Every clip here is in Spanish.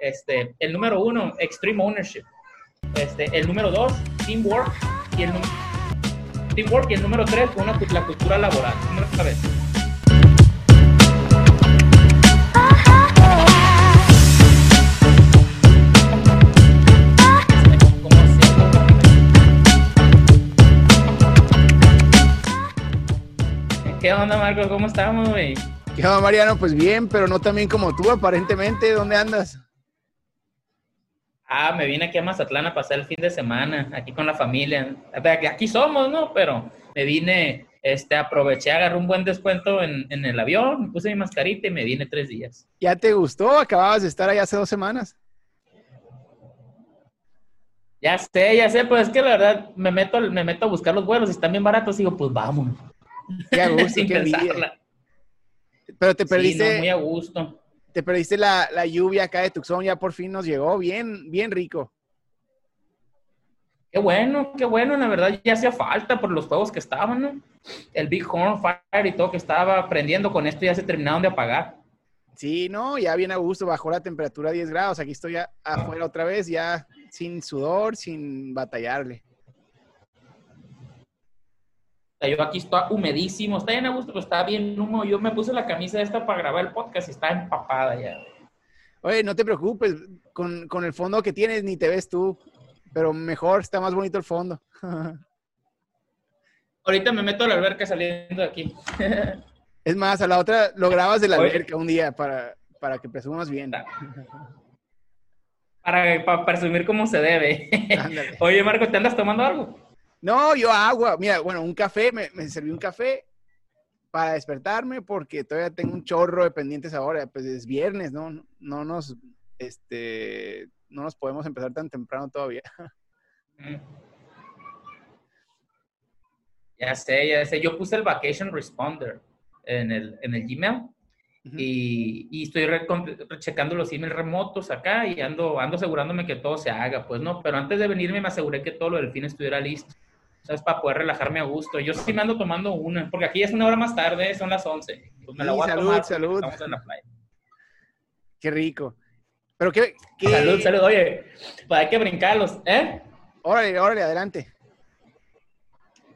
Este, el número uno, extreme ownership. Este, el número dos, teamwork. Y el, teamwork. Y el número tres, una, la cultura laboral. Número vez. ¿Qué onda, Marcos? ¿Cómo estamos, güey? ¿Qué onda, Mariano? Pues bien, pero no tan bien como tú, aparentemente. ¿Dónde andas? Ah, me vine aquí a Mazatlán a pasar el fin de semana, aquí con la familia. Aquí somos, ¿no? Pero me vine, este, aproveché, agarré un buen descuento en, en el avión, me puse mi mascarita y me vine tres días. ¿Ya te gustó? Acababas de estar ahí hace dos semanas. Ya sé, ya sé, pues es que la verdad me meto, me meto a buscar los vuelos y están bien baratos digo, pues vamos. Qué a gusto, qué Pero te perdiste. muy a gusto. Te perdiste la, la, lluvia acá de Tucson, ya por fin nos llegó, bien, bien rico. Qué bueno, qué bueno, la verdad ya hacía falta por los juegos que estaban, ¿no? El Big Horn Fire y todo que estaba prendiendo con esto ya se terminaron de apagar. Sí, no, ya bien a gusto, bajó la temperatura a 10 grados, aquí estoy ya afuera otra vez, ya sin sudor, sin batallarle. Yo aquí está humedísimo, está bien a gusto, pero está bien humo. Yo me puse la camisa esta para grabar el podcast y está empapada ya. Oye, no te preocupes, con, con el fondo que tienes ni te ves tú, pero mejor, está más bonito el fondo. Ahorita me meto a la alberca saliendo de aquí. es más, a la otra lo grabas de la alberca un día para, para que presumas bien. Para, para presumir cómo se debe. Oye, Marco, ¿te andas tomando algo? No, yo agua. Mira, bueno, un café, me, me, serví un café para despertarme porque todavía tengo un chorro de pendientes ahora. Pues es viernes, ¿no? No nos, este, no nos podemos empezar tan temprano todavía. Ya sé, ya sé. Yo puse el Vacation Responder en el, en el Gmail. y, y, estoy checando los emails remotos acá y ando, ando asegurándome que todo se haga, pues no, pero antes de venirme me aseguré que todo lo del fin estuviera listo. ¿Sabes? Para poder relajarme a gusto. Yo sí me ando tomando una, porque aquí es una hora más tarde, son las 11. Pues me la voy a salud, tomar salud. Estamos en la playa. Qué rico. Pero qué, Salud, salud. Oye, pues hay que brincarlos, ¿eh? Órale, órale, adelante.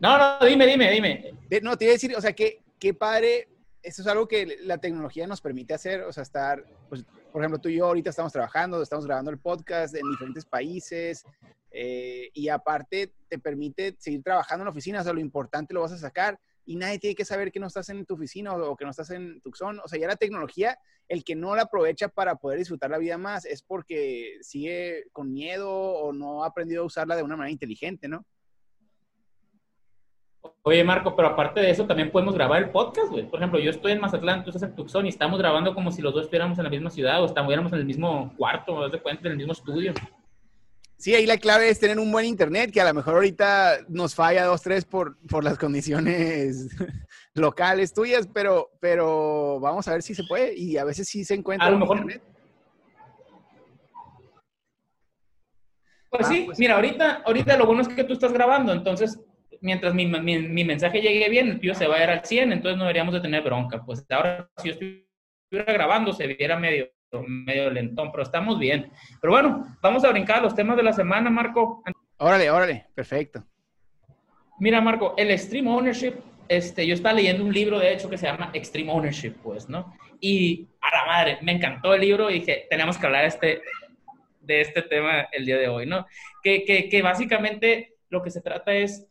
No, no, dime, dime, dime. No, te iba a decir, o sea, qué, qué padre. Eso es algo que la tecnología nos permite hacer, o sea, estar, pues, por ejemplo, tú y yo ahorita estamos trabajando, estamos grabando el podcast en diferentes países, eh, y aparte te permite seguir trabajando en la oficina, o sea, lo importante lo vas a sacar y nadie tiene que saber que no estás en tu oficina o, que no estás en Tucson. O sea, ya la tecnología, el que no la aprovecha para poder disfrutar la vida más es porque sigue con miedo o no ha aprendido a usarla de una manera inteligente, ¿no? Oye, Marco, pero aparte de eso, también podemos grabar el podcast, güey. Por ejemplo, yo estoy en Mazatlán, tú estás en Tucson y estamos grabando como si los dos estuviéramos en la misma ciudad o estuviéramos en el mismo cuarto, de cuenta, en el mismo estudio. Sí, ahí la clave es tener un buen internet, que a lo mejor ahorita nos falla dos, tres por, por las condiciones locales tuyas, pero, pero vamos a ver si se puede y a veces sí se encuentra. A lo mejor. Internet. Pues sí, pues mira, ahorita, ahorita lo bueno es que tú estás grabando, entonces mientras mi, mi, mi mensaje llegue bien, el tío se va a ir al 100, entonces no deberíamos de tener bronca. Pues ahora, si yo estuviera grabando, se viera medio medio lentón, pero estamos bien. Pero bueno, vamos a brincar los temas de la semana, Marco. Órale, órale, perfecto. Mira, Marco, el Extreme Ownership, este, yo estaba leyendo un libro, de hecho, que se llama Extreme Ownership, pues, ¿no? Y a la madre, me encantó el libro y dije, tenemos que hablar este, de este tema el día de hoy, ¿no? Que, que, que básicamente lo que se trata es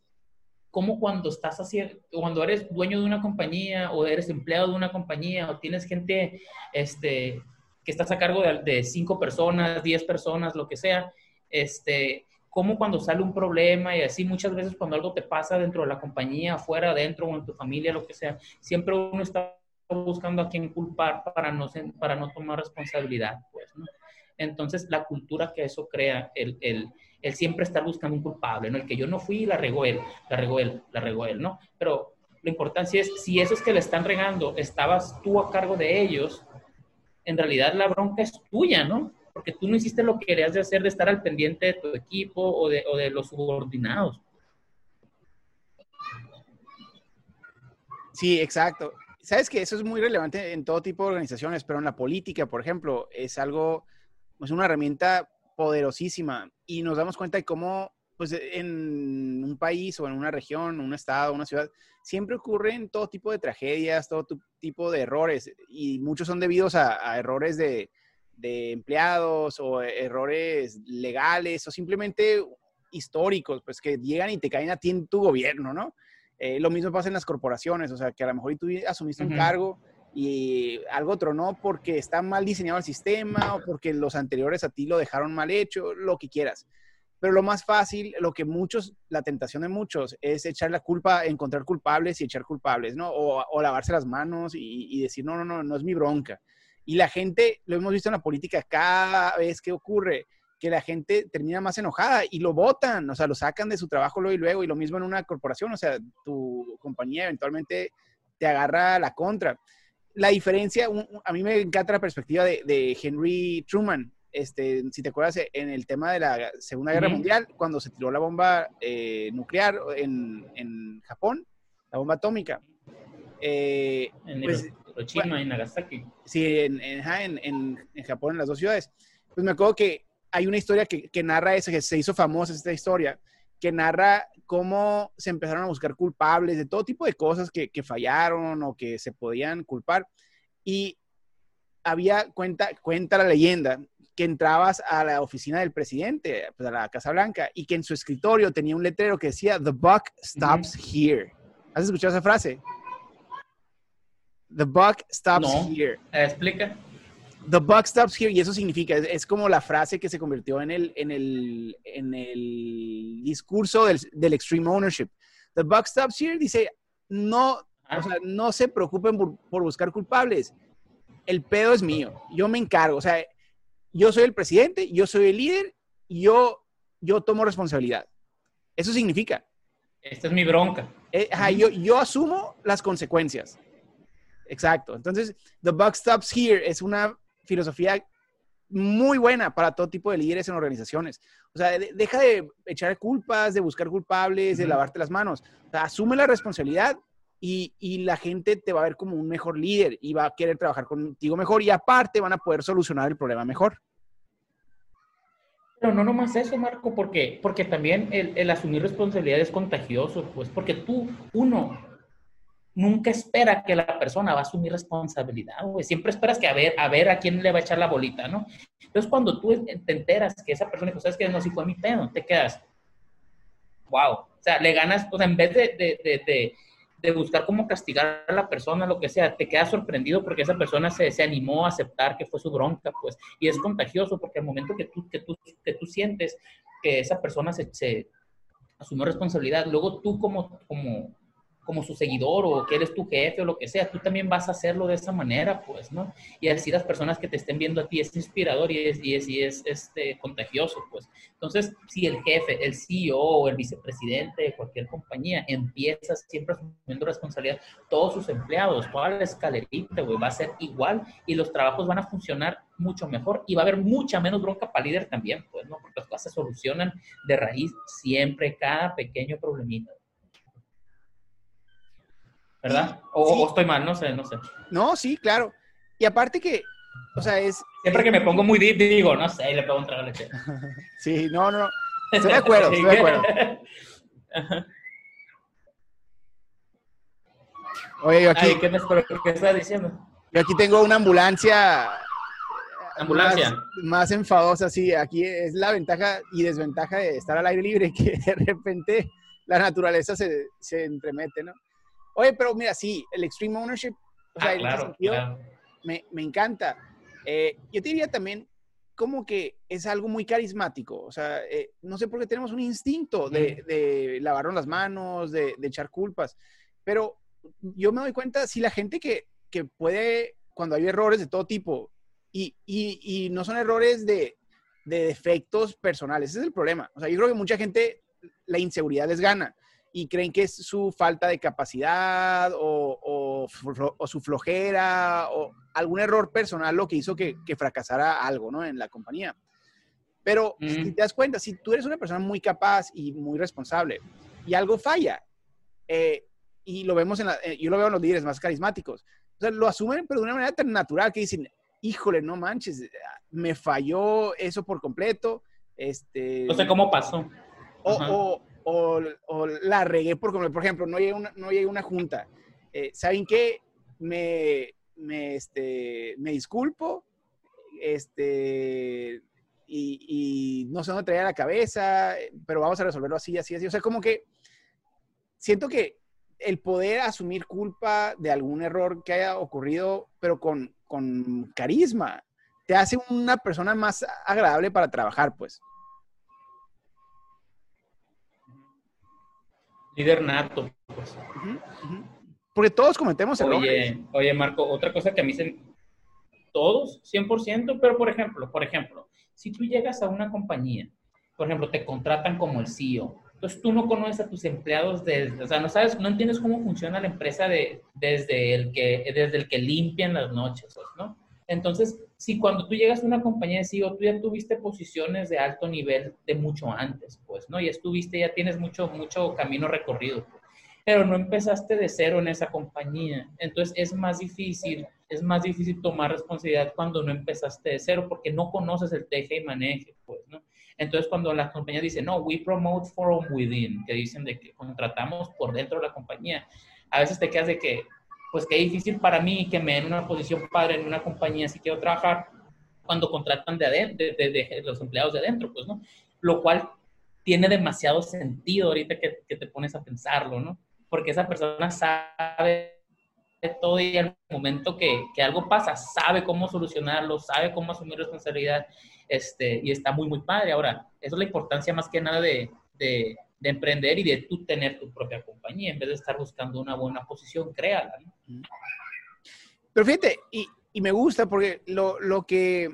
cómo cuando estás haciendo, cuando eres dueño de una compañía o eres empleado de una compañía o tienes gente, este, que estás a cargo de, cinco personas, diez personas, lo que sea, este, como cuando sale un problema y así muchas veces cuando algo te pasa dentro de la compañía, afuera, adentro o en tu familia, lo que sea, siempre uno está buscando a quién culpar para no, para no tomar responsabilidad, pues. Entonces, la cultura que eso crea, el, el, el, siempre estar buscando un culpable, ¿no? El que yo no fui, la regó él, la regó él, la regó él, ¿no? Pero la importancia es, si esos que le están regando, estabas tú a cargo de ellos, en realidad la bronca es tuya, ¿no? Porque tú no hiciste lo que querías de hacer de estar al pendiente de tu equipo o de, o de los subordinados. Sí, exacto. Sabes que eso es muy relevante en todo tipo de organizaciones, pero en la política, por ejemplo, es algo es una herramienta poderosísima y nos damos cuenta de cómo pues en un país o en una región, un estado, una ciudad, siempre ocurren todo tipo de tragedias, todo tipo de errores y muchos son debidos a, errores de, empleados o errores legales o simplemente históricos, pues que llegan y te caen a ti en tu gobierno, ¿no? Eh, lo mismo pasa en las corporaciones, o sea, que a lo mejor tú asumiste un cargo y algo tronó porque está mal diseñado el sistema o porque los anteriores a ti lo dejaron mal hecho, lo que quieras. Pero lo más fácil, lo que muchos, la tentación de muchos es echar la culpa, encontrar culpables y echar culpables, ¿no? O, lavarse las manos y, y, decir, no, no, no, no es mi bronca. Y la gente, lo hemos visto en la política cada vez que ocurre, que la gente termina más enojada y lo votan, o sea, lo sacan de su trabajo luego y luego, y lo mismo en una corporación, o sea, tu compañía eventualmente te agarra la contra. La diferencia, a mí me encanta la perspectiva de Henry Truman, este, si te acuerdas, en el tema de la Segunda Guerra Mundial, cuando se tiró la bomba eh, nuclear en, en, Japón, la bomba atómica. Eh, en pues, Hiroshima y Nagasaki. Sí, en, en, en, Japón, en las dos ciudades. Pues me acuerdo que hay una historia que, que narra eso, que se hizo famosa esta historia, que narra cómo se empezaron a buscar culpables de todo tipo de cosas que, que fallaron o que se podían culpar. Y había, cuenta, cuenta la leyenda, que entrabas a la oficina del presidente, pues a la Casa Blanca, y que en su escritorio tenía un letrero que decía, The buck stops here. ¿Has escuchado esa frase? The buck stops here. Explica. The buck stops here, y eso significa, es, como la frase que se convirtió en el, en el, en el discurso del, del extreme ownership. The buck stops here dice, no, o sea, no se preocupen por, por buscar culpables. El pedo es mío, yo me encargo. O sea, yo soy el presidente, yo soy el líder, yo, yo tomo responsabilidad. Eso significa. Esta es mi bronca. Eh, yo, yo asumo las consecuencias. Exacto. Entonces, The Buck Stops Here es una filosofía muy buena para todo tipo de líderes en organizaciones. O sea, deja de echar culpas, de buscar culpables, de lavarte las manos. O sea, asume la responsabilidad y, y, la gente te va a ver como un mejor líder y va a querer trabajar contigo mejor y aparte van a poder solucionar el problema mejor. Pero no nomás eso, Marco, porque, porque también el, el asumir responsabilidad es contagioso, pues porque tú, uno, nunca espera que la persona va a asumir responsabilidad, güey. Siempre esperas que a ver, a ver a quién le va a echar la bolita, ¿no? Entonces, cuando tú te enteras que esa persona, pues, sabes que no, si fue mi pedo, te quedas, wow. O sea, le ganas, o sea, en vez de, de, de de buscar cómo castigar a la persona, lo que sea, te quedas sorprendido porque esa persona se, se, animó a aceptar que fue su bronca, pues, y es contagioso porque al momento que tú, que tú, que tú sientes que esa persona se, se asumió responsabilidad, luego tú como, como, como su seguidor o que eres tu jefe o lo que sea, tú también vas a hacerlo de esa manera, pues, ¿no? Y así las personas que te estén viendo a ti es inspirador y es, y es, y es este, contagioso, pues. Entonces, si el jefe, el CEO o el vicepresidente de cualquier compañía empieza siempre asumiendo responsabilidad, todos sus empleados, toda la escalerita, güey, va a ser igual y los trabajos van a funcionar mucho mejor y va a haber mucha menos bronca para líder también, pues, ¿no? Porque las cosas se solucionan de raíz siempre, cada pequeño problemita. ¿Verdad? O, estoy mal, no sé, no sé. No, sí, claro. Y aparte que, o sea, es... Siempre que me pongo muy deep, digo, no sé, y le pego un trago de leche. sí, no, no. Estoy de acuerdo, estoy de acuerdo. Oye, yo aquí... ¿qué, me, ¿Qué estás diciendo? Yo aquí tengo una ambulancia... Ambulancia. Más, más enfadosa, sí. Aquí es la ventaja y desventaja de estar al aire libre, que de repente la naturaleza se, se entremete, ¿no? Oye, pero mira, sí, el extreme ownership, o sea, ah, Me, me, encanta. Eh, yo te diría también como que es algo muy carismático. O sea, eh, no sé por qué tenemos un instinto de, de lavarnos las manos, de, de, echar culpas. Pero yo me doy cuenta, si la gente que, que puede, cuando hay errores de todo tipo, y, y, y no son errores de, de defectos personales, ese es el problema. O sea, yo creo que mucha gente, la inseguridad les gana y creen que es su falta de capacidad o, su flojera o algún error personal lo que hizo que, fracasara algo ¿no? en la compañía. Pero si te das cuenta, si tú eres una persona muy capaz y muy responsable y algo falla, eh, y lo vemos en la, eh, yo lo veo en los líderes más carismáticos, o sea, lo asumen pero de una manera tan natural que dicen, híjole, no manches, me falló eso por completo. Este, no sé cómo pasó. O, o, o, la regué por completo. Por ejemplo, no llegué una, no llegué una junta. Eh, ¿Saben qué? Me, me, este, me disculpo. Este, y, no sé dónde traía la cabeza, pero vamos a resolverlo así, así, así. O sea, como que siento que el poder asumir culpa de algún error que haya ocurrido, pero con, con carisma, te hace una persona más agradable para trabajar, pues. Líder nato, pues. Porque todos cometemos errores. Oye, oye, Marco, otra cosa que a mí se... Todos, 100%, pero por ejemplo, por ejemplo, si tú llegas a una compañía, por ejemplo, te contratan como el CEO, entonces tú no conoces a tus empleados desde, o sea, no sabes, no entiendes cómo funciona la empresa de, desde, el que, desde el que limpian las noches, ¿no? Entonces, si cuando tú llegas a una compañía de CEO, tú ya tuviste posiciones de alto nivel de mucho antes, pues, ¿no? Ya estuviste, ya tienes mucho, mucho camino recorrido, pero no empezaste de cero en esa compañía. Entonces, es más difícil es más difícil tomar responsabilidad cuando no empezaste de cero porque no conoces el teje y maneje, pues, ¿no? Entonces, cuando las compañías dicen, no, we promote from within, que dicen de que contratamos por dentro de la compañía, a veces te quedas de que, pues, qué difícil para mí que me den una posición padre en una compañía si quiero trabajar cuando contratan de, de, los empleados de adentro, pues, ¿no? Lo cual tiene demasiado sentido ahorita que, te pones a pensarlo, ¿no? Porque esa persona sabe todo y al momento que, que, algo pasa, sabe cómo solucionarlo, sabe cómo asumir responsabilidad, este, y está muy, muy padre. Ahora, eso es la importancia más que nada de, de emprender y de tú tener tu propia compañía, en vez de estar buscando una buena posición, créala. Pero fíjate, y, y, me gusta porque lo, lo que,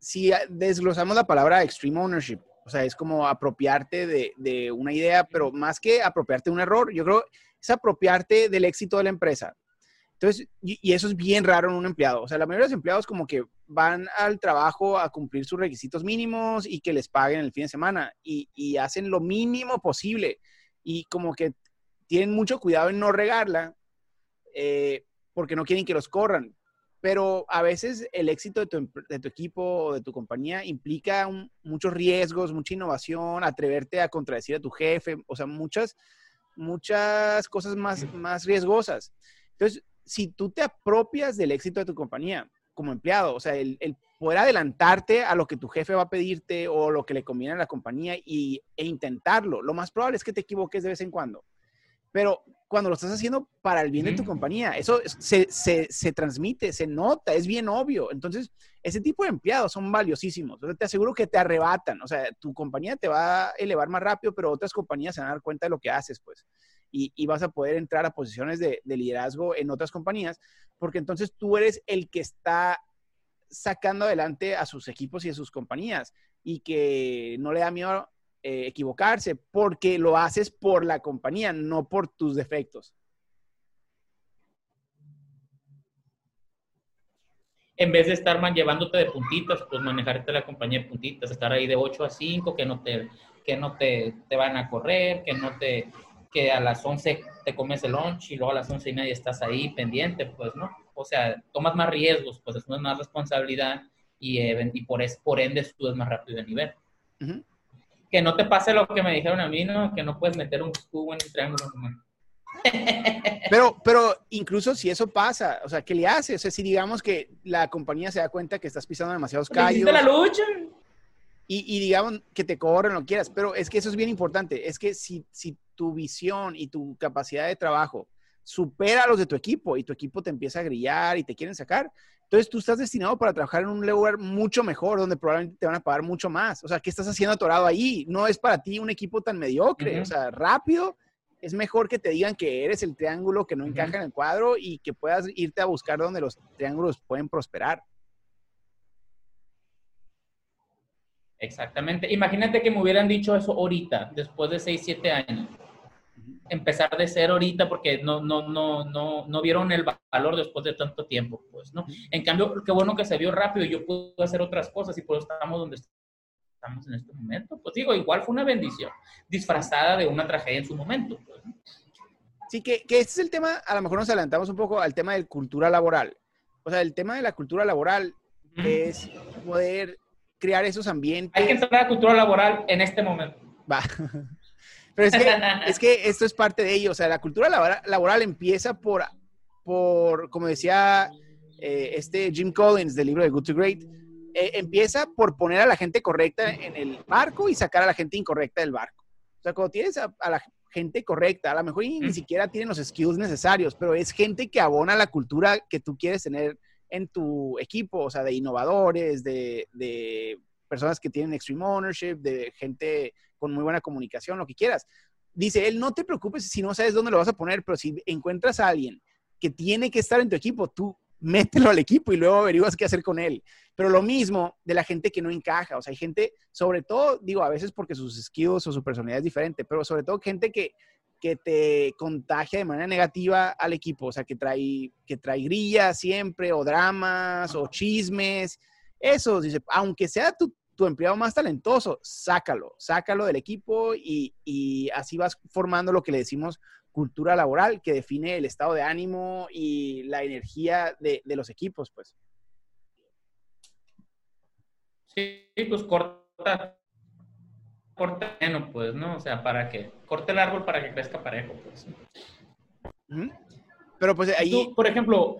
si desglosamos la palabra extreme ownership, o sea, es como apropiarte de, de una idea, pero más que apropiarte de un error, yo creo es apropiarte del éxito de la empresa. Entonces, y, eso es bien raro en un empleado. O sea, la mayoría de los empleados como que van al trabajo a cumplir sus requisitos mínimos y que les paguen el fin de semana y, hacen lo mínimo posible y como que tienen mucho cuidado en no regarla eh, porque no quieren que los corran. Pero a veces el éxito de tu, equipo o de tu compañía implica muchos riesgos, mucha innovación, atreverte a contradecir a tu jefe, o sea, muchas, muchas cosas más, más riesgosas. Entonces, si tú te apropias del éxito de tu compañía como empleado, o sea, el, poder adelantarte a lo que tu jefe va a pedirte o lo que le conviene a la compañía y, e intentarlo, lo más probable es que te equivoques de vez en cuando. Pero cuando lo estás haciendo para el bien de tu compañía, eso se, se, se, transmite, se nota, es bien obvio. Entonces, ese tipo de empleados son valiosísimos. Entonces, te aseguro que te arrebatan. O sea, tu compañía te va a elevar más rápido, pero otras compañías se van a dar cuenta de lo que haces, pues y, vas a poder entrar a posiciones de, liderazgo en otras compañías, porque entonces tú eres el que está sacando adelante a sus equipos y a sus compañías y que no le da miedo eh, equivocarse porque lo haces por la compañía, no por tus defectos. en vez de estar llevándote de puntitas, pues manejarte la compañía de puntitas, estar ahí de 8 a 5, que no te, que no te, te van a correr, que no te, que a las 11 te comes el lunch y luego a las 11 y media estás ahí pendiente, pues, ¿no? O sea, tomas más riesgos, pues es más responsabilidad y, eh, y por, es, por ende subes más rápido de nivel. Que no te pase lo que me dijeron a mí, ¿no? Que no puedes meter un cubo en el triángulo. Pero, pero incluso si eso pasa, o sea, ¿qué le haces? O sea, si digamos que la compañía se da cuenta que estás pisando demasiados callos. la lucha? Y, y, digamos que te corren lo quieras, pero es que eso es bien importante. Es que si, si tu visión y tu capacidad de trabajo supera a los de tu equipo y tu equipo te empieza a grillar y te quieren sacar, entonces tú estás destinado para trabajar en un lugar mucho mejor, donde probablemente te van a pagar mucho más. O sea, ¿qué estás haciendo atorado ahí? No es para ti un equipo tan mediocre. O sea, rápido es mejor que te digan que eres el triángulo que no encaja en el cuadro y que puedas irte a buscar donde los triángulos pueden prosperar. Exactamente. Imagínate que me hubieran dicho eso ahorita, después de 6, 7 años empezar de cero ahorita porque no, no, no, no, no vieron el valor después de tanto tiempo, pues, ¿no? En cambio, qué bueno que se vio rápido, yo pude hacer otras cosas y por eso estamos donde estamos en este momento. Pues digo, igual fue una bendición, disfrazada de una tragedia en su momento. Pues, Sí, que, que este es el tema, a lo mejor nos adelantamos un poco al tema de cultura laboral. O sea, el tema de la cultura laboral es poder crear esos ambientes. Hay que entrar a la cultura laboral en este momento. Va. Pero es que, es que esto es parte de ello. O sea, la cultura laboral, empieza por, por, como decía eh, este Jim Collins del libro de Good to Great, eh, empieza por poner a la gente correcta en el barco y sacar a la gente incorrecta del barco. O sea, cuando tienes a, la gente correcta, a lo mejor ni siquiera tienen los skills necesarios, pero es gente que abona la cultura que tú quieres tener en tu equipo, o sea, de innovadores, de, de personas que tienen extreme ownership, de gente con muy buena comunicación, lo que quieras. Dice él, no te preocupes si no sabes dónde lo vas a poner, pero si encuentras a alguien que tiene que estar en tu equipo, tú mételo al equipo y luego averiguas qué hacer con él. Pero lo mismo de la gente que no encaja. O sea, hay gente, sobre todo, digo, a veces porque sus skills o su personalidad es diferente, pero sobre todo gente que, que te contagia de manera negativa al equipo. O sea, que trae, que trae grillas siempre, o dramas, o chismes. Eso, dice, aunque sea tu, tu empleado más talentoso, sácalo, sácalo del equipo y, y así vas formando lo que le decimos cultura laboral que define el estado de ánimo y la energía de, de los equipos, pues. Sí, pues corta, corta menos, pues, ¿no? O sea, para que corte el árbol para que crezca parejo, pues. Pero pues ahí... por ejemplo,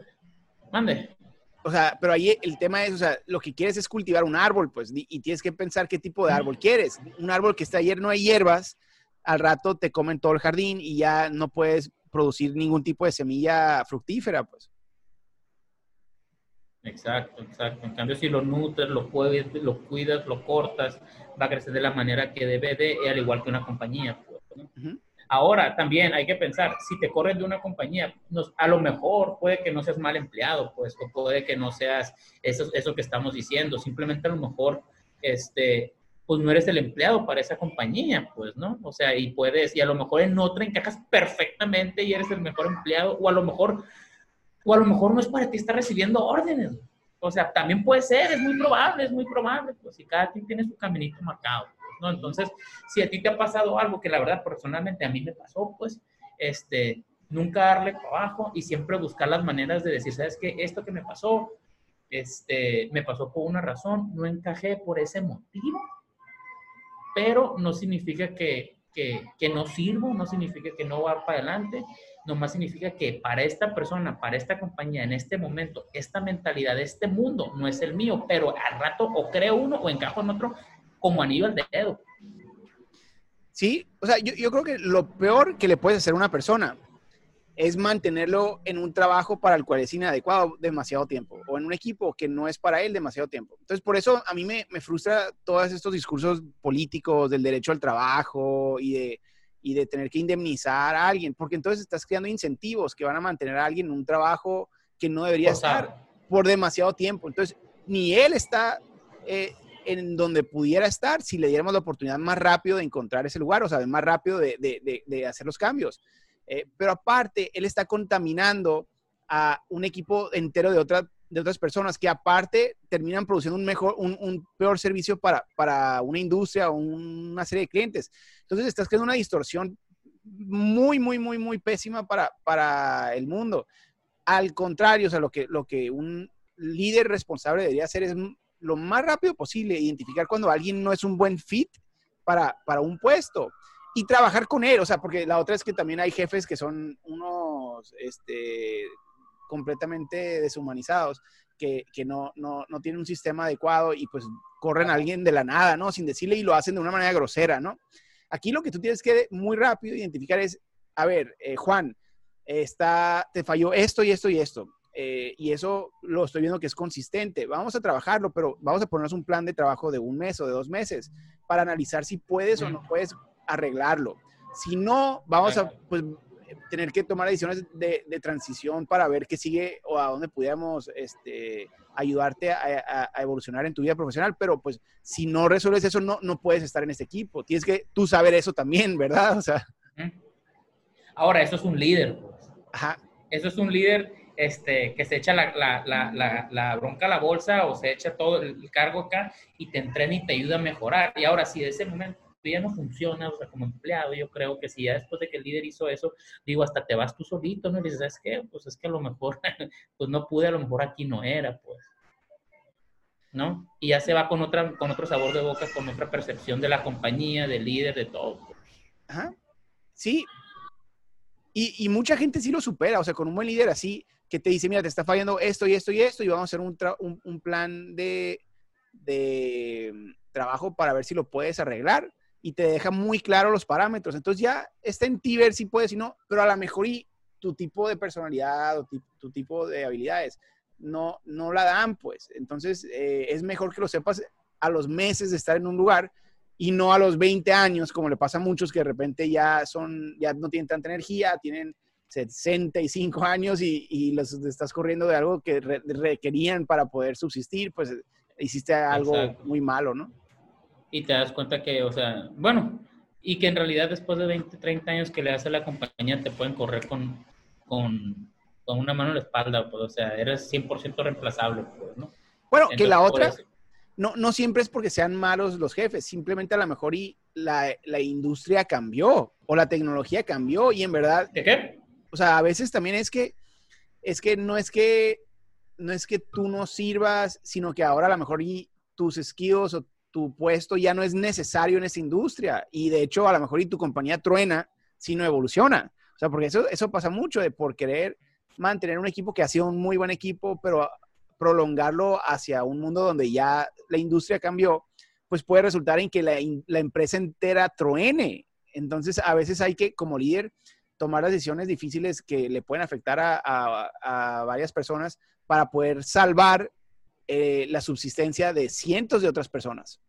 mande. O sea, pero ahí el tema es, o sea, lo que quieres es cultivar un árbol, pues, y tienes que pensar qué tipo de árbol quieres. Un árbol que está lleno de hierbas, al rato te comen todo el jardín y ya no puedes producir ningún tipo de semilla fructífera, pues. Exacto, exacto. En cambio, si lo nutres, lo puedes, lo cuidas, lo cortas, va a crecer de la manera que debe de, al igual que una compañía. Pues, Ahora, también hay que pensar, si te corren de una compañía, a lo mejor puede que no seas mal empleado, pues, o puede que no seas eso, eso que estamos diciendo. Simplemente a lo mejor, este, pues no eres el empleado para esa compañía, pues, ¿no? O sea, y puedes, y a lo mejor en otra encajas perfectamente y eres el mejor empleado, o a lo mejor, o a lo mejor no es para ti estar recibiendo órdenes. O sea, también puede ser, es muy probable, es muy probable, pues, si cada quien tiene su caminito marcado, pues, ¿no? Entonces, si a ti te ha pasado algo que la verdad personalmente a mí me pasó, pues, este, nunca darle trabajo y siempre buscar las maneras de decir, ¿sabes qué? Esto que me pasó, este, me pasó por una razón, no encajé por ese motivo, pero no significa que, que, no sirvo, no significa que no va para adelante, nomás significa que para esta persona, para esta compañía, en este momento, esta mentalidad este mundo no es el mío, pero al rato o creo uno o encajo en otro como anillo al dedo. Sí, o sea, yo, yo creo que lo peor que le puedes hacer a una persona es mantenerlo en un trabajo para el cual es inadecuado demasiado tiempo o en un equipo que no es para él demasiado tiempo. Entonces, por eso a mí me, me frustra todos estos discursos políticos del derecho al trabajo y de, y de tener que indemnizar a alguien, porque entonces estás creando incentivos que van a mantener a alguien en un trabajo que no debería estar por demasiado tiempo. Entonces, ni él está eh, en donde pudiera estar si le diéramos la oportunidad más rápido de encontrar ese lugar, o sea, más rápido de, de, de hacer los cambios. Eh, pero aparte, él está contaminando a un equipo entero de, otra, de otras personas que aparte terminan produciendo un, mejor, un, peor servicio para, para una industria o una serie de clientes. Entonces, estás creando una distorsión muy, muy, muy, muy pésima para, para el mundo. Al contrario, o sea, lo que, lo que un líder responsable debería hacer es lo más rápido posible identificar cuando alguien no es un buen fit para, para un puesto y trabajar con él, o sea, porque la otra es que también hay jefes que son unos, este, completamente deshumanizados, que, que no, no, no, tienen un sistema adecuado y pues corren a alguien de la nada, ¿no? Sin decirle y lo hacen de una manera grosera, ¿no? Aquí lo que tú tienes que muy rápido identificar es, a ver, eh, Juan, está, te falló esto y esto y esto. Eh, y eso lo estoy viendo que es consistente. Vamos a trabajarlo, pero vamos a ponernos un plan de trabajo de un mes o de dos meses para analizar si puedes o no puedes arreglarlo. Si no, vamos a pues, tener que tomar decisiones de, transición para ver qué sigue o a dónde pudiéramos este, ayudarte a, evolucionar en tu vida profesional. Pero pues si no resuelves eso, no, no puedes estar en este equipo. Tienes que tú saber eso también, ¿verdad? O sea. Ahora, eso es un líder. Pues. Ajá. Eso es un líder este, que se echa la, la, la, la, bronca a la bolsa o se echa todo el cargo acá y te entrena y te ayuda a mejorar. Y ahora, si de ese momento ya no funciona, o sea, como empleado, yo creo que si ya después de que el líder hizo eso, digo, hasta te vas tú solito, ¿no? Y dices, ¿sabes qué? Pues es que a lo mejor, pues no pude, a lo mejor aquí no era, pues. ¿no? Y ya se va con, otra, con otro sabor de boca, con otra percepción de la compañía, del líder, de todo. Ajá. Sí. Y, y, mucha gente sí lo supera, o sea, con un buen líder así, que te dice, mira, te está fallando esto y esto y esto, y vamos a hacer un, un, un plan de, de trabajo para ver si lo puedes arreglar y te deja muy claro los parámetros. Entonces ya está en ti ver si puedes, si no, pero a lo mejor y tu tipo de personalidad o tu tipo de habilidades no, no la dan, pues. Entonces, eh, es mejor que lo sepas a los meses de estar en un lugar y no a los 20 años, como le pasa a muchos que de repente ya son, ya no tienen tanta energía, tienen 65 años y, y los estás corriendo de algo que requerían para poder subsistir, pues hiciste algo muy malo, ¿no? Y te das cuenta que, o sea, bueno, y que en realidad después de 20, 30 años que le hace la compañía te pueden correr con, con con una mano en la espalda, pues, o sea, eres 100% reemplazable, pues, ¿no? Bueno, que la otra, no, no siempre es porque sean malos los jefes, simplemente a lo mejor y la, la industria cambió o la tecnología cambió y en verdad... ¿De qué? O sea, a veces también es que, es que no es que, no es que tú no sirvas, sino que ahora a lo mejor y tus skills o tu puesto ya no es necesario en esa industria y de hecho a lo mejor y tu compañía truena si no evoluciona. O sea, porque eso, eso pasa mucho de por querer mantener un equipo que ha sido un muy buen equipo, pero prolongarlo hacia un mundo donde ya la industria cambió, pues puede resultar en que la, empresa entera truene. Entonces, a veces hay que, como líder, tomar decisiones difíciles que le pueden afectar a, varias personas para poder salvar eh, la subsistencia de cientos de otras personas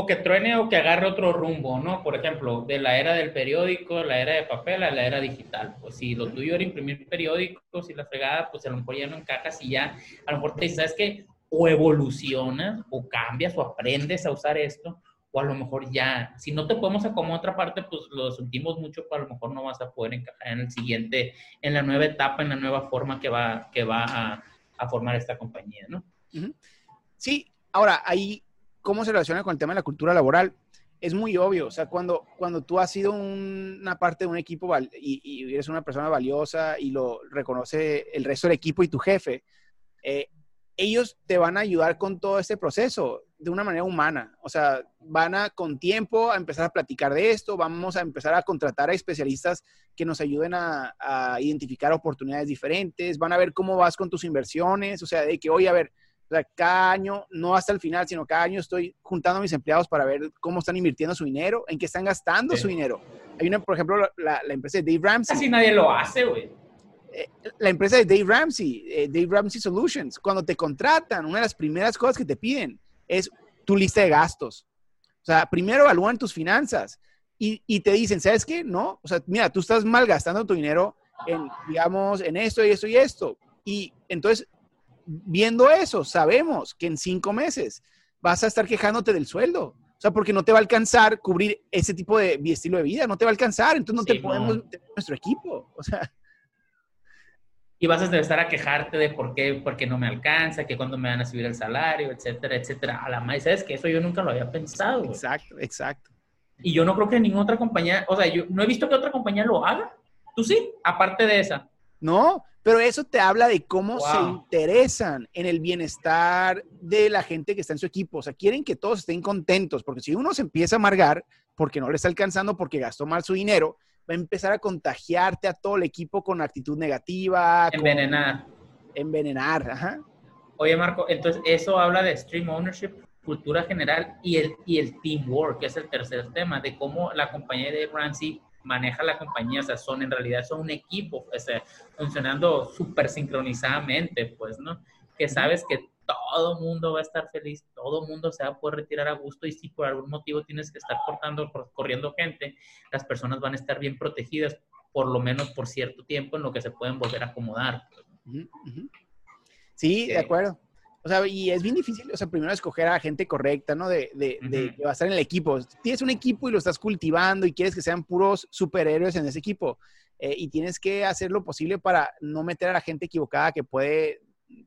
o que truene o que agarre otro rumbo, ¿no? Por ejemplo, de la era del periódico, la era de papel a la era digital. Pues si lo tuyo era imprimir periódicos y la fregada, pues a lo mejor ya no encajas y ya, a lo mejor te dices, ¿sabes qué? O evolucionas, o cambias, o aprendes a usar esto, o a lo mejor ya, si no te podemos acomodar otra parte, pues lo sentimos mucho, pero a lo mejor no vas a poder encajar en el siguiente, en la nueva etapa, en la nueva forma que va, que va a, a formar esta compañía, ¿no? Sí, ahora ahí cómo se relaciona con el tema de la cultura laboral. Es muy obvio, o sea, cuando, cuando tú has sido una parte de un equipo y, eres una persona valiosa y lo reconoce el resto del equipo y tu jefe, eh, ellos te van a ayudar con todo este proceso de una manera humana. O sea, van a con tiempo a empezar a platicar de esto, vamos a empezar a contratar a especialistas que nos ayuden a, a identificar oportunidades diferentes, van a ver cómo vas con tus inversiones, o sea, de que, oye, a ver, o sea, cada año, no hasta el final, sino cada año estoy juntando a mis empleados para ver cómo están invirtiendo su dinero, en qué están gastando su dinero. Hay una, por ejemplo, la, la empresa de Dave Ramsey. Casi nadie lo hace, güey. Eh, la empresa de Dave Ramsey, eh, Dave Ramsey Solutions, cuando te contratan, una de las primeras cosas que te piden es tu lista de gastos. O sea, primero evalúan tus finanzas y, y te dicen, ¿sabes qué? No, o sea, mira, tú estás malgastando tu dinero en, digamos, en esto y esto y esto. Y entonces viendo eso, sabemos que en cinco meses vas a estar quejándote del sueldo. O sea, porque no te va a alcanzar cubrir ese tipo de estilo de vida, no te va a alcanzar, entonces no te podemos tener nuestro equipo. O sea. Y vas a empezar a quejarte de por qué, por qué no me alcanza, que cuándo me van a subir el salario, etcétera, etcétera. A la más, ¿sabes que Eso yo nunca lo había pensado. Exacto, exacto. Y yo no creo que ninguna otra compañía, o sea, yo no he visto que otra compañía lo haga. ¿Tú sí? Aparte de esa. No, pero eso te habla de cómo se interesan en el bienestar de la gente que está en su equipo. O sea, quieren que todos estén contentos, porque si uno se empieza a amargar porque no le está alcanzando, porque gastó mal su dinero, va a empezar a contagiarte a todo el equipo con actitud negativa. Envenenar. envenenar, ajá. Oye, Marco, entonces eso habla de stream ownership, cultura general y el, y el teamwork, que es el tercer tema, de cómo la compañía de Ramsey maneja la compañía, o sea, son en realidad son un equipo, o sea, funcionando súper sincronizadamente, pues, ¿no? Que sabes que todo mundo va a estar feliz, todo mundo se va a poder retirar a gusto y si por algún motivo tienes que estar cortando, corriendo gente, las personas van a estar bien protegidas, por lo menos por cierto tiempo en lo que se pueden volver a acomodar. Sí, de acuerdo. O sea, y es bien difícil, o sea, primero escoger a gente correcta, ¿no? De, de, de, que va a estar en el equipo. Tienes un equipo y lo estás cultivando y quieres que sean puros superhéroes en ese equipo. Eh, y tienes que hacer lo posible para no meter a la gente equivocada que puede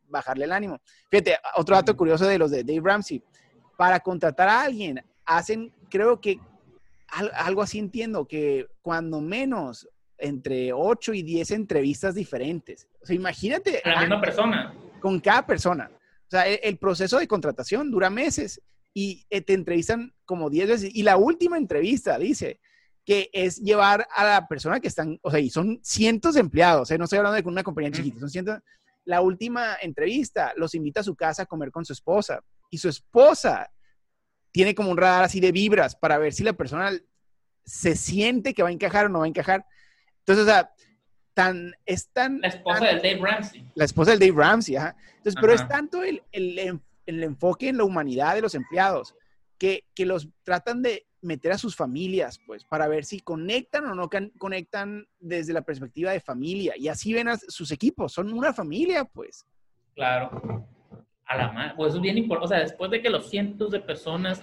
bajarle el ánimo. Fíjate, otro dato curioso de los de Dave Ramsey. Para contratar a alguien, hacen, creo que algo así entiendo, que cuando menos entre 8 y 10 entrevistas diferentes. O sea, imagínate. A la misma persona. Con cada persona. O sea, el, el proceso de contratación dura meses y eh, te entrevistan como 10 veces. Y la última entrevista dice que es llevar a la persona que están, o sea, y son cientos de empleados, ¿eh? no estoy hablando de una compañía chiquita, son cientos. La última entrevista los invita a su casa a comer con su esposa y su esposa tiene como un radar así de vibras para ver si la persona se siente que va a encajar o no va a encajar. Entonces, o sea, tan, es tan... La esposa del Dave Ramsey. La esposa del Dave Ramsey, ajá. Entonces, pero es tanto el, el, el, enfoque en la humanidad de los empleados que, que, los tratan de meter a sus familias, pues, para ver si conectan o no conectan desde la perspectiva de familia. Y así ven a sus equipos, son una familia, pues. Claro. A la madre. Pues es bien importante. O sea, después de que los cientos de personas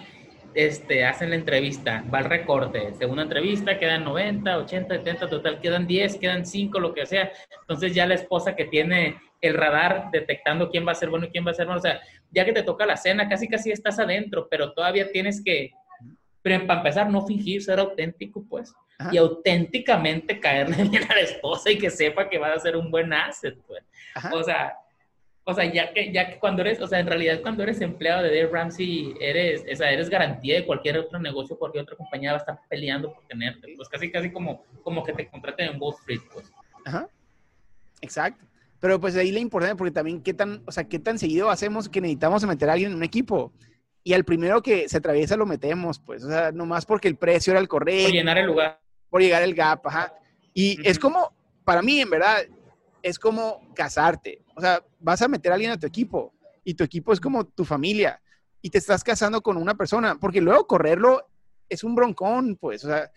este, hacen la entrevista, va el recorte, segunda entrevista, quedan 90, 80, 70, total, quedan 10, quedan 5, lo que sea. Entonces ya la esposa que tiene el radar detectando quién va a ser bueno y quién va a ser malo, o sea, ya que te toca la cena, casi casi estás adentro, pero todavía tienes que, pero para empezar, no fingir ser auténtico, pues, y auténticamente caerle bien a la esposa y que sepa que va a ser un buen asset, pues. O sea, o sea, ya que, ya que cuando eres, o sea, en realidad cuando eres empleado de Dave Ramsey, eres, o sea, eres garantía de cualquier otro negocio, cualquier otra compañía va a estar peleando por tenerte. Pues casi, casi como, como que te contraten en Wall Street, pues. Ajá. Exacto. Pero pues ahí la importancia, porque también qué tan, o sea, qué tan seguido hacemos que necesitamos meter a alguien en un equipo. Y al primero que se atraviesa lo metemos, pues, o sea, nomás porque el precio era el correcto. Por llenar el lugar. Por llegar el gap, ajá. Y es como, para mí, en verdad, es como casarte. O sea, vas a meter a alguien a tu equipo y tu equipo es como tu familia y te estás casando con una persona, porque luego correrlo es un broncón, pues, o sea,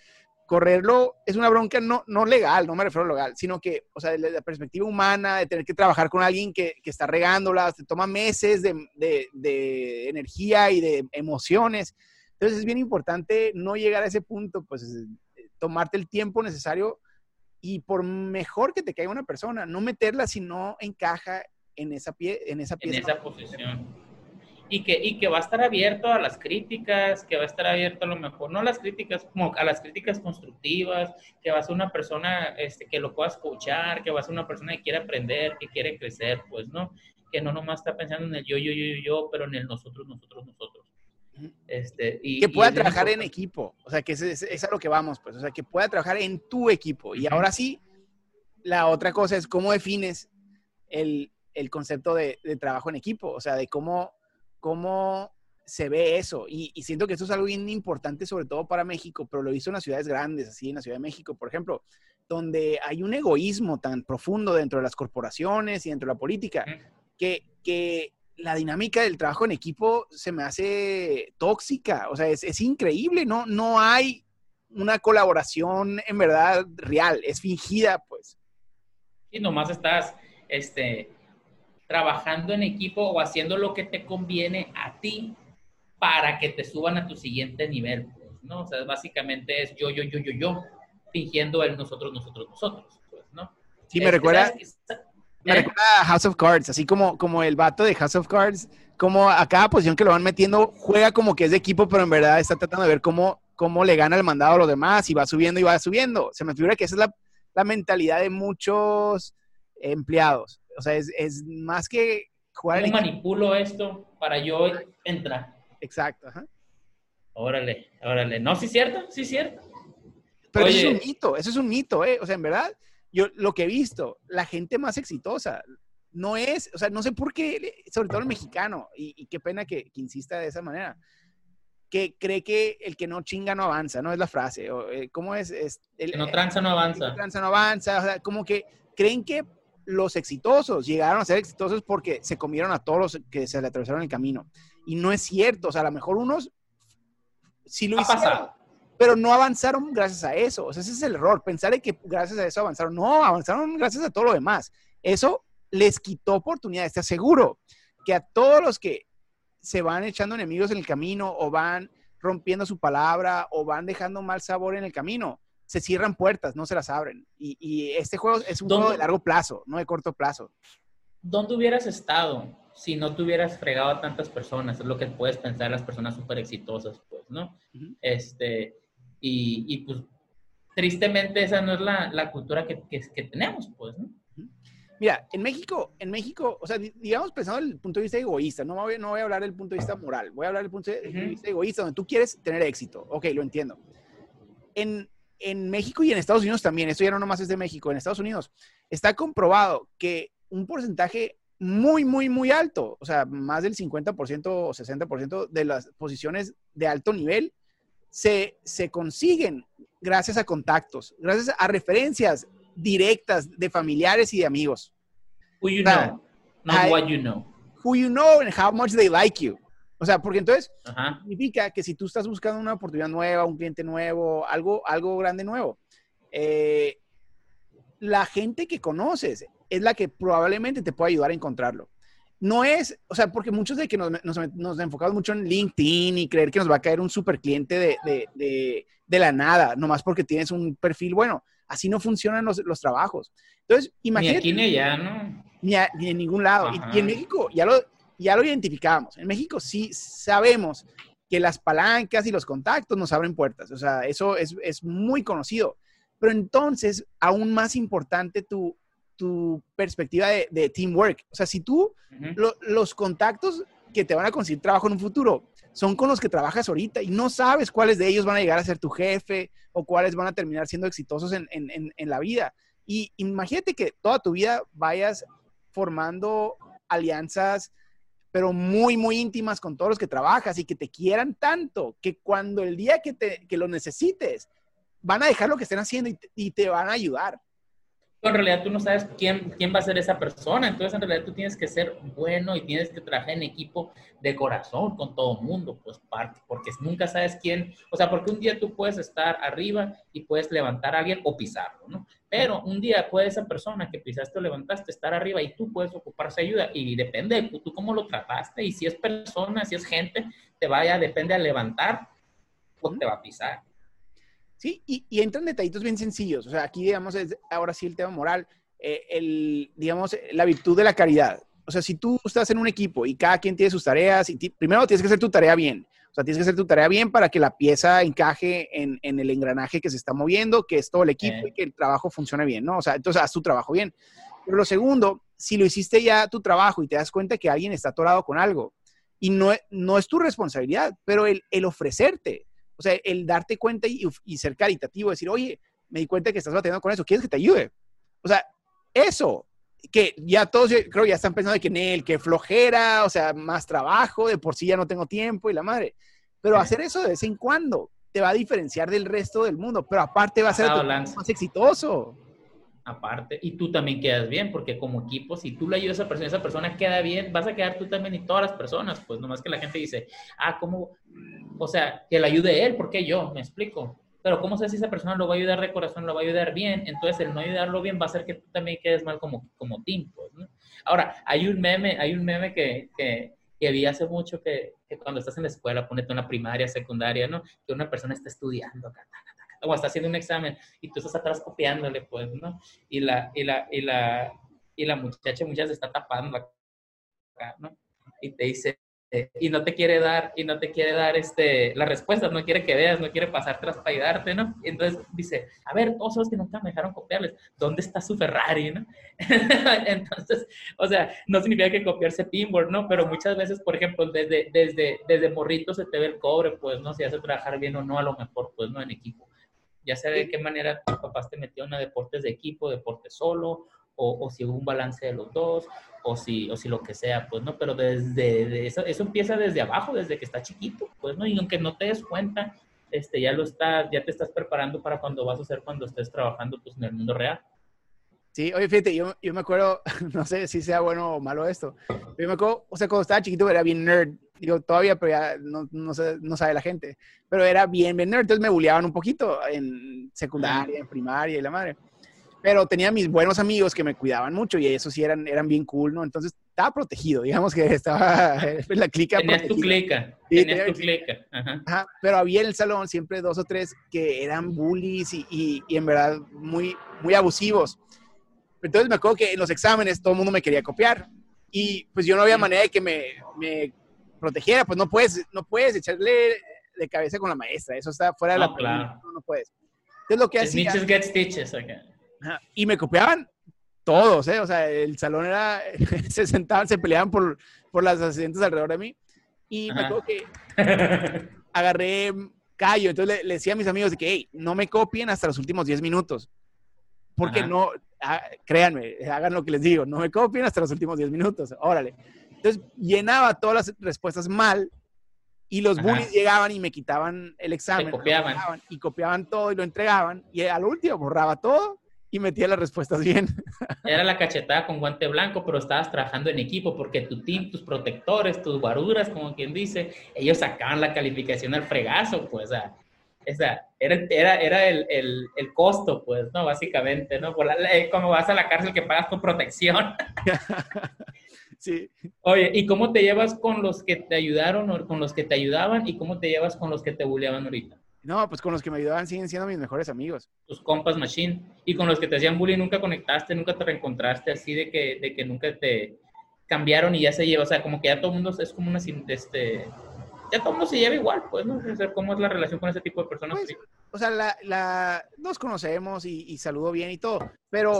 correrlo es una bronca no, no legal, no me refiero a legal, sino que, o sea, desde la perspectiva humana, de tener que trabajar con alguien que, que está regándolas, te toma meses de, de, de, energía y de emociones. Entonces es bien importante no llegar a ese punto, pues, tomarte el tiempo necesario y por mejor que te caiga una persona, no meterla si no encaja en esa, pie, en esa pieza. En esa posición. Y que, y que va a estar abierto a las críticas, que va a estar abierto a lo mejor, no a las críticas, como a las críticas constructivas, que va a ser una persona este, que lo pueda escuchar, que va a ser una persona que quiere aprender, que quiere crecer, pues, ¿no? Que no nomás está pensando en el yo, yo, yo, yo, yo, pero en el nosotros, nosotros, nosotros. Este, y, que pueda trabajar en equipo, o sea, que es, es, a lo que vamos, pues, o sea, que pueda trabajar en tu equipo. Y ahora sí, la otra cosa es cómo defines el, el concepto de, de, trabajo en equipo, o sea, de cómo, cómo se ve eso. Y, y, siento que eso es algo bien importante, sobre todo para México, pero lo visto en las ciudades grandes, así en la Ciudad de México, por ejemplo, donde hay un egoísmo tan profundo dentro de las corporaciones y dentro de la política, que, que la dinámica del trabajo en equipo se me hace tóxica, o sea, es, es, increíble, ¿no? No hay una colaboración en verdad real, es fingida, pues. Y nomás estás, este, trabajando en equipo o haciendo lo que te conviene a ti para que te suban a tu siguiente nivel, pues, ¿no? O sea, básicamente es yo, yo, yo, yo, yo, fingiendo el nosotros, nosotros, nosotros, pues, ¿no? Sí, me recuerda... Me recuerda a House of Cards, así como, como el vato de House of Cards, como a cada posición que lo van metiendo, juega como que es de equipo, pero en verdad está tratando de ver cómo, cómo le gana el mandado a los demás y va subiendo y va subiendo. Se me figura que esa es la, la mentalidad de muchos empleados. O sea, es, es más que jugar. ¿Cómo manipulo esto para yo entrar? Exacto, ajá. Órale, órale. No, sí es cierto, sí es cierto. Pero Oye, eso es un mito, eso es un mito, ¿eh? O sea, en verdad, yo lo que he visto, la gente más exitosa no es, o sea, no sé por qué, sobre todo el mexicano, y, y qué pena que, que, insista de esa manera, que cree que el que no chinga no avanza, ¿no? Es la frase. O, eh, ¿Cómo es? es el, que no tranza no avanza. El que tranza no avanza, o sea, como que creen que los exitosos llegaron a ser exitosos porque se comieron a todos los que se le atravesaron el camino. Y no es cierto, o sea, a lo mejor unos sí lo hicieron. Pasado pero no avanzaron gracias a eso. O sea, ese es el error, pensar que gracias a eso avanzaron. No, avanzaron gracias a todo lo demás. Eso les quitó oportunidades. Te aseguro que a todos los que se van echando enemigos en el camino o van rompiendo su palabra o van dejando mal sabor en el camino, se cierran puertas, no se las abren. Y, y este juego es un juego de largo plazo, no de corto plazo. ¿Dónde hubieras estado si no te hubieras fregado a tantas personas? Es lo que puedes pensar las personas súper exitosas, pues, ¿no? Uh -huh. Este, y, y, pues tristemente esa no es la, la cultura que, que, que, tenemos, pues, ¿no? Mira, en México, en México, o sea, digamos pensando desde el punto de vista egoísta, no voy, no voy a hablar del punto de vista moral, voy a hablar del punto de vista egoísta, donde tú quieres tener éxito. Ok, lo entiendo. En, en México y en Estados Unidos también, esto ya no nomás es de México, en Estados Unidos, está comprobado que un porcentaje muy, muy, muy alto, o sea, más del 50% o 60% de las posiciones de alto nivel se, se consiguen gracias a contactos, gracias a referencias directas de familiares y de amigos. Who you know, not what you know. Who you know and how much they like you. O sea, porque entonces significa que si tú estás buscando una oportunidad nueva, un cliente nuevo, algo, algo grande nuevo, eh, la gente que conoces es la que probablemente te puede ayudar a encontrarlo. No es, o sea, porque muchos de que nos, nos, enfocamos mucho en LinkedIn y creer que nos va a caer un super cliente de, de, de, de la nada, nomás porque tienes un perfil bueno. Así no funcionan los, los trabajos. Entonces, imagínate. Ni aquí ni allá, ¿no? Ni, en ningún lado. Y, en México ya lo, ya lo identificábamos. En México sí sabemos que las palancas y los contactos nos abren puertas. O sea, eso es, es muy conocido. Pero entonces, aún más importante tu, tu perspectiva de, de, teamwork. O sea, si tú, los contactos que te van a conseguir trabajo en un futuro son con los que trabajas ahorita y no sabes cuáles de ellos van a llegar a ser tu jefe o cuáles van a terminar siendo exitosos en, en, en la vida. Y imagínate que toda tu vida vayas formando alianzas, pero muy, muy íntimas con todos los que trabajas y que te quieran tanto que cuando el día que, te, que lo necesites, van a dejar lo que estén haciendo y y te van a ayudar en realidad tú no sabes quién, quién va a ser esa persona, entonces en realidad tú tienes que ser bueno y tienes que trabajar en equipo de corazón con todo el mundo, pues parte, porque nunca sabes quién, o sea, porque un día tú puedes estar arriba y puedes levantar a alguien o pisarlo, ¿no? Pero un día puede esa persona que pisaste o levantaste estar arriba y tú puedes ocuparse ayuda y depende de tú cómo lo trataste y si es persona, si es gente, te vaya, depende a levantar o te va a pisar. Sí, y, y, entran detallitos bien sencillos. O sea, aquí, digamos, es ahora sí el tema moral, eh, el, digamos, la virtud de la caridad. O sea, si tú estás en un equipo y cada quien tiene sus tareas, y primero tienes que hacer tu tarea bien. O sea, tienes que hacer tu tarea bien para que la pieza encaje en, en el engranaje que se está moviendo, que es todo el equipo y que el trabajo funcione bien, ¿no? O sea, entonces haz tu trabajo bien. Pero lo segundo, si lo hiciste ya tu trabajo y te das cuenta que alguien está atorado con algo, y no, no es tu responsabilidad, pero el, el ofrecerte, o sea, el darte cuenta y, ser caritativo, decir, oye, me di cuenta que estás batallando con eso, ¿quieres que te ayude? O sea, eso, que ya todos creo ya están pensando de que en él, que flojera, o sea, más trabajo, de por sí ya no tengo tiempo y la madre. Pero hacer eso de vez en cuando te va a diferenciar del resto del mundo, pero aparte va a ser más exitoso aparte, y tú también quedas bien, porque como equipo, si tú le ayudas a esa persona, esa persona queda bien, vas a quedar tú también y todas las personas, pues nomás que la gente dice, ah, ¿cómo? O sea, que le ayude él, ¿por qué yo? Me explico. Pero ¿cómo sé si esa persona lo va a ayudar de corazón, lo va a ayudar bien? Entonces, el no ayudarlo bien va a hacer que tú también quedes mal como, como team, pues, ¿no? Ahora, hay un meme, hay un meme que, que, que vi hace mucho que, cuando estás en la escuela, ponete una primaria, secundaria, ¿no? Que una persona está estudiando, o está haciendo un examen y tú estás atrás copiándole, pues, ¿no? Y la, y la, y la, y la muchacha muchas se está tapando acá, ¿no? Y te dice, y no te quiere dar, y no te quiere dar este, las respuestas, no quiere que veas, no quiere pasar tras para ayudarte, ¿no? Y entonces dice, a ver, todos los que nunca me dejaron copiarles, ¿dónde está su Ferrari, no? entonces, o sea, no significa que copiarse pinboard, ¿no? Pero muchas veces, por ejemplo, desde, desde, desde morrito se te ve el cobre, pues, ¿no? Si hace trabajar bien o no, a lo mejor, pues, ¿no? En equipo ya sea de qué manera tus papás te metieron a deportes de equipo, deporte solo, o, o, si hubo un balance de los dos, o si, o si lo que sea, pues, ¿no? Pero desde eso, eso empieza desde abajo, desde que está chiquito, pues, ¿no? Y aunque no te des cuenta, este, ya lo estás, ya te estás preparando para cuando vas a hacer cuando estés trabajando, pues, en el mundo real. Sí, oye, fíjate, yo, yo me acuerdo, no sé si sea bueno o malo esto, pero yo me acuerdo, o sea, cuando estaba chiquito era bien nerd, digo, todavía, pero ya no, no, sé, no sabe la gente, pero era bien, bien nerd, entonces me bulleaban un poquito en secundaria, en primaria y la madre. Pero tenía mis buenos amigos que me cuidaban mucho y esos sí eran, eran bien cool, ¿no? Entonces estaba protegido, digamos que estaba en la clica. Tenías tu clica, tenías tu clica. Ajá. Ajá. Pero había en el salón siempre dos o tres que eran bullies y, y, y en verdad muy, muy abusivos. Entonces me acuerdo que en los exámenes todo el mundo me quería copiar y pues yo no había manera de que me, me protegiera, pues no puedes, no puedes echarle de cabeza con la maestra, eso está fuera de la claro. no, no, puedes. Entonces lo que hacía... get stitches, okay. y me copiaban todos, ¿eh? O sea, el salón era, se sentaban, se peleaban por, por las asientos alrededor de mí. Y me acuerdo que agarré callo, entonces le, decía a mis amigos de que, hey, no me copien hasta los últimos 10 minutos. Porque no, ah, créanme, hagan lo que les digo, no me copien hasta los últimos 10 minutos, órale. Entonces llenaba todas las respuestas mal y los bullies llegaban y me quitaban el examen. Copiaban. y copiaban todo y lo entregaban y al último borraba todo y metía las respuestas bien. Era la cachetada con guante blanco, pero estabas trabajando en equipo porque tu team, tus protectores, tus guaruras, como quien dice, ellos sacaban la calificación al fregazo, pues, o sea, era, era, era el, el, el, costo, pues, ¿no? Básicamente, ¿no? Por la, como vas a la cárcel que pagas tu protección. sí. Oye, ¿y cómo te llevas con los que te ayudaron o con los que te ayudaban y cómo te llevas con los que te bulleaban ahorita? No, pues con los que me ayudaban siguen siendo mis mejores amigos. Tus compas machine. Y con los que te hacían bullying nunca conectaste, nunca te reencontraste así de que, de que nunca te cambiaron y ya se lleva. O sea, como que ya todo el mundo es como una... Este, ya todo el mundo se lleva igual, pues, ¿no? O ¿cómo es la relación con ese tipo de personas? Pues, o sea, la, la, nos conocemos y, saludo bien y todo, pero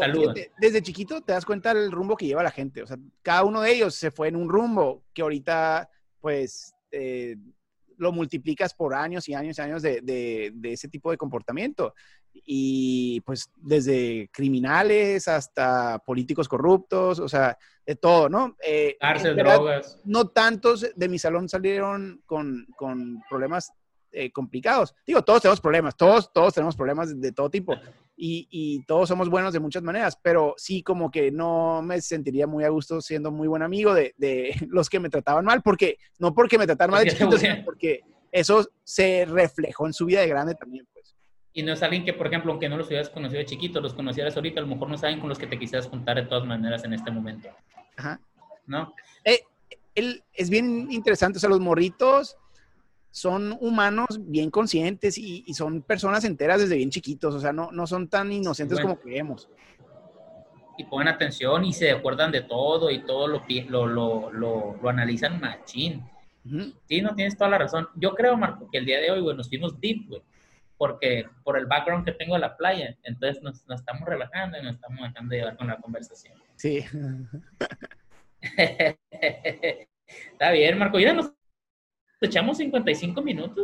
desde chiquito te das cuenta del rumbo que lleva la gente. O sea, cada uno de ellos se fue en un rumbo que ahorita, pues, eh, lo multiplicas por años y años y años de, de, ese tipo de comportamiento. Y pues desde criminales hasta políticos corruptos, o sea, de todo, ¿no? Eh, Cárcel, drogas. No tantos de mi salón salieron con, con problemas eh, complicados. Digo, todos tenemos problemas, todos, todos tenemos problemas de, todo tipo y, y, todos somos buenos de muchas maneras, pero sí como que no me sentiría muy a gusto siendo muy buen amigo de, de los que me trataban mal, porque no porque me trataron mal de chiquito, sino porque eso se reflejó en su vida de grande también, pues. Y no es alguien que, por ejemplo, aunque no los hubieras conocido de chiquito, los conocieras ahorita, a lo mejor no saben con los que te quisieras juntar de todas maneras en este momento. Ajá. ¿No? Eh, él, es bien interesante, o sea, los morritos son humanos bien conscientes y, son personas enteras desde bien chiquitos, o sea, no, no son tan inocentes como creemos. Y ponen atención y se acuerdan de todo y todo lo, lo, lo, lo, analizan machín. Sí, no tienes toda la razón. Yo creo, Marco, que el día de hoy, güey, nos fuimos deep, güey, porque por el background que tengo de la playa, entonces nos, nos estamos relajando y nos estamos dejando llevar con la conversación. Sí. Está bien, Marco. Ya nos echamos 55 minutos.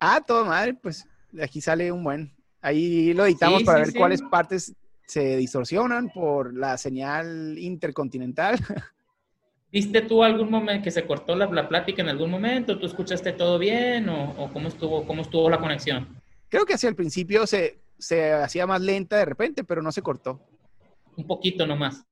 Ah, todo madre, pues aquí sale un buen. Ahí lo editamos para ver cuáles partes se distorsionan por la señal intercontinental. ¿Viste tú algún momento que se cortó la, plática en algún momento? ¿Tú escuchaste todo bien o, cómo, estuvo, cómo estuvo la conexión? Creo que hacia el principio se, se hacía más lenta de repente, pero no se cortó. Un poquito nomás.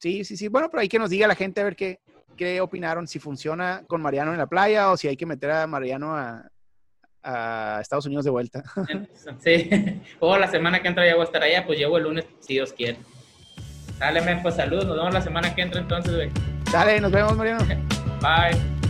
Sí, sí, sí. Bueno, pero hay que nos diga la gente a ver qué, qué opinaron, si funciona con Mariano en la playa o si hay que meter a Mariano a, Estados Unidos de vuelta. Sí, o la semana que entra ya voy a estar allá, pues llevo el lunes si Dios quiere. Dale, pues saludos, nos vemos la semana que entra entonces, güey. Dale, nos vemos, Mariano. Bye.